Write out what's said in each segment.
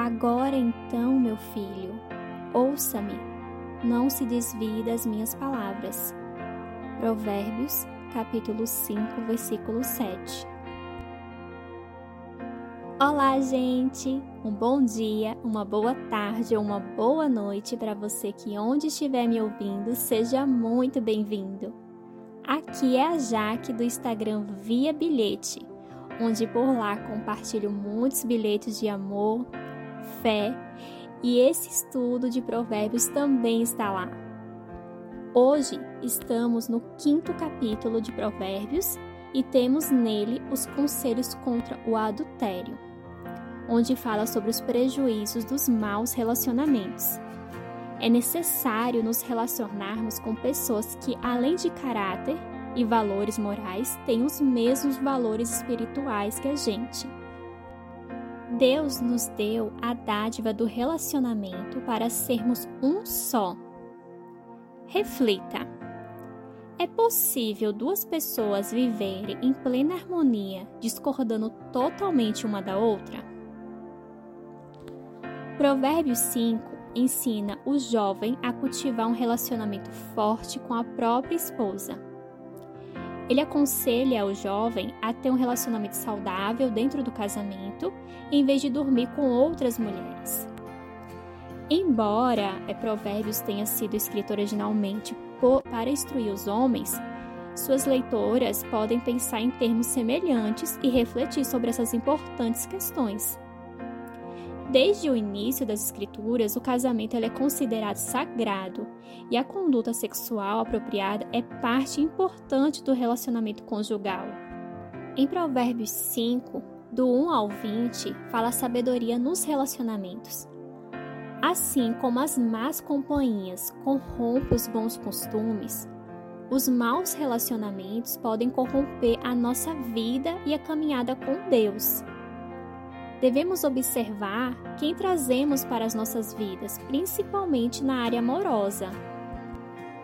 Agora então, meu filho, ouça-me, não se desvie das minhas palavras. Provérbios, capítulo 5, versículo 7. Olá, gente! Um bom dia, uma boa tarde ou uma boa noite para você que, onde estiver me ouvindo, seja muito bem-vindo. Aqui é a Jaque do Instagram Via Bilhete, onde por lá compartilho muitos bilhetes de amor, fé e esse estudo de Provérbios também está lá. Hoje estamos no quinto capítulo de Provérbios e temos nele os conselhos contra o adultério onde fala sobre os prejuízos dos maus relacionamentos. É necessário nos relacionarmos com pessoas que, além de caráter e valores morais, têm os mesmos valores espirituais que a gente. Deus nos deu a dádiva do relacionamento para sermos um só. Reflita. É possível duas pessoas viverem em plena harmonia, discordando totalmente uma da outra? Provérbios 5 ensina o jovem a cultivar um relacionamento forte com a própria esposa. Ele aconselha o jovem a ter um relacionamento saudável dentro do casamento, em vez de dormir com outras mulheres. Embora é, Provérbios tenha sido escrito originalmente por, para instruir os homens, suas leitoras podem pensar em termos semelhantes e refletir sobre essas importantes questões. Desde o início das escrituras, o casamento é considerado sagrado e a conduta sexual apropriada é parte importante do relacionamento conjugal. Em Provérbios 5, do 1 ao 20, fala a sabedoria nos relacionamentos. Assim como as más companhias corrompem os bons costumes, os maus relacionamentos podem corromper a nossa vida e a caminhada com Deus devemos observar quem trazemos para as nossas vidas, principalmente na área amorosa.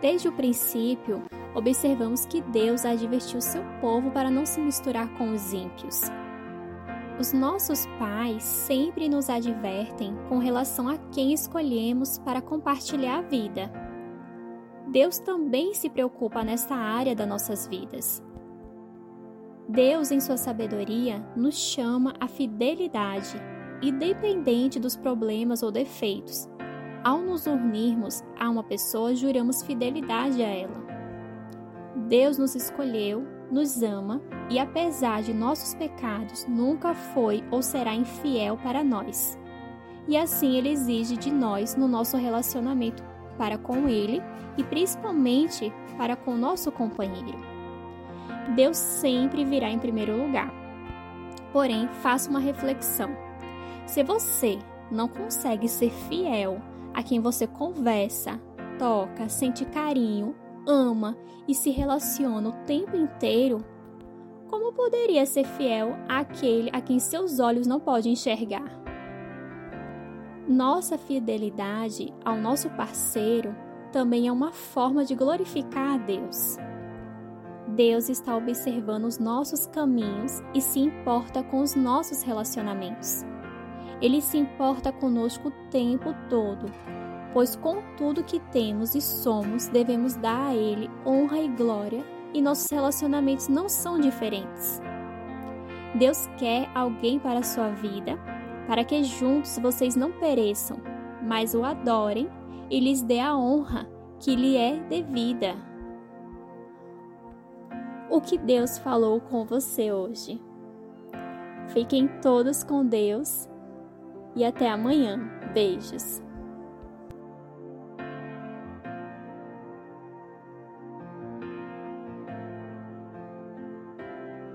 Desde o princípio, observamos que Deus advertiu seu povo para não se misturar com os ímpios. Os nossos pais sempre nos advertem com relação a quem escolhemos para compartilhar a vida. Deus também se preocupa nesta área das nossas vidas. Deus, em sua sabedoria, nos chama à fidelidade, independente dos problemas ou defeitos. Ao nos unirmos a uma pessoa, juramos fidelidade a ela. Deus nos escolheu, nos ama e, apesar de nossos pecados, nunca foi ou será infiel para nós. E assim Ele exige de nós no nosso relacionamento para com Ele e principalmente para com o nosso companheiro. Deus sempre virá em primeiro lugar. Porém, faça uma reflexão. Se você não consegue ser fiel a quem você conversa, toca, sente carinho, ama e se relaciona o tempo inteiro, como poderia ser fiel àquele a quem seus olhos não podem enxergar? Nossa fidelidade ao nosso parceiro também é uma forma de glorificar a Deus. Deus está observando os nossos caminhos e se importa com os nossos relacionamentos. Ele se importa conosco o tempo todo, pois com tudo que temos e somos, devemos dar a Ele honra e glória, e nossos relacionamentos não são diferentes. Deus quer alguém para a sua vida, para que juntos vocês não pereçam, mas o adorem e lhes dê a honra que lhe é devida o que Deus falou com você hoje. Fiquem todos com Deus e até amanhã. Beijos.